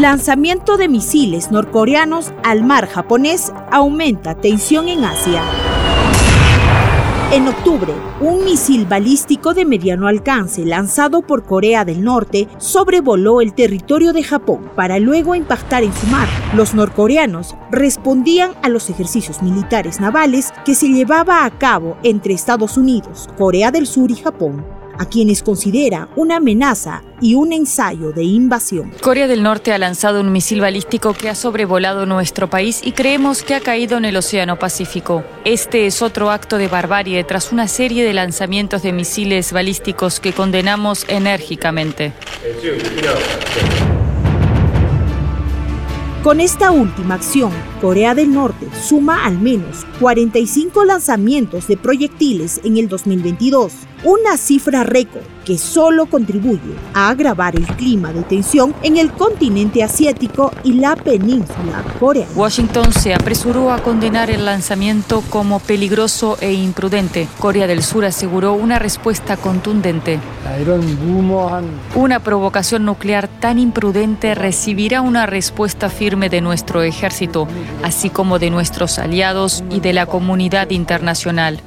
Lanzamiento de misiles norcoreanos al mar japonés aumenta tensión en Asia. En octubre, un misil balístico de mediano alcance lanzado por Corea del Norte sobrevoló el territorio de Japón para luego impactar en su mar. Los norcoreanos respondían a los ejercicios militares navales que se llevaba a cabo entre Estados Unidos, Corea del Sur y Japón a quienes considera una amenaza y un ensayo de invasión. Corea del Norte ha lanzado un misil balístico que ha sobrevolado nuestro país y creemos que ha caído en el Océano Pacífico. Este es otro acto de barbarie tras una serie de lanzamientos de misiles balísticos que condenamos enérgicamente. Con esta última acción, Corea del Norte suma al menos 45 lanzamientos de proyectiles en el 2022, una cifra récord que solo contribuye a agravar el clima de tensión en el continente asiático y la península coreana. Washington se apresuró a condenar el lanzamiento como peligroso e imprudente. Corea del Sur aseguró una respuesta contundente. Una provocación nuclear tan imprudente recibirá una respuesta firme de nuestro ejército, así como de nuestros aliados y de la comunidad internacional.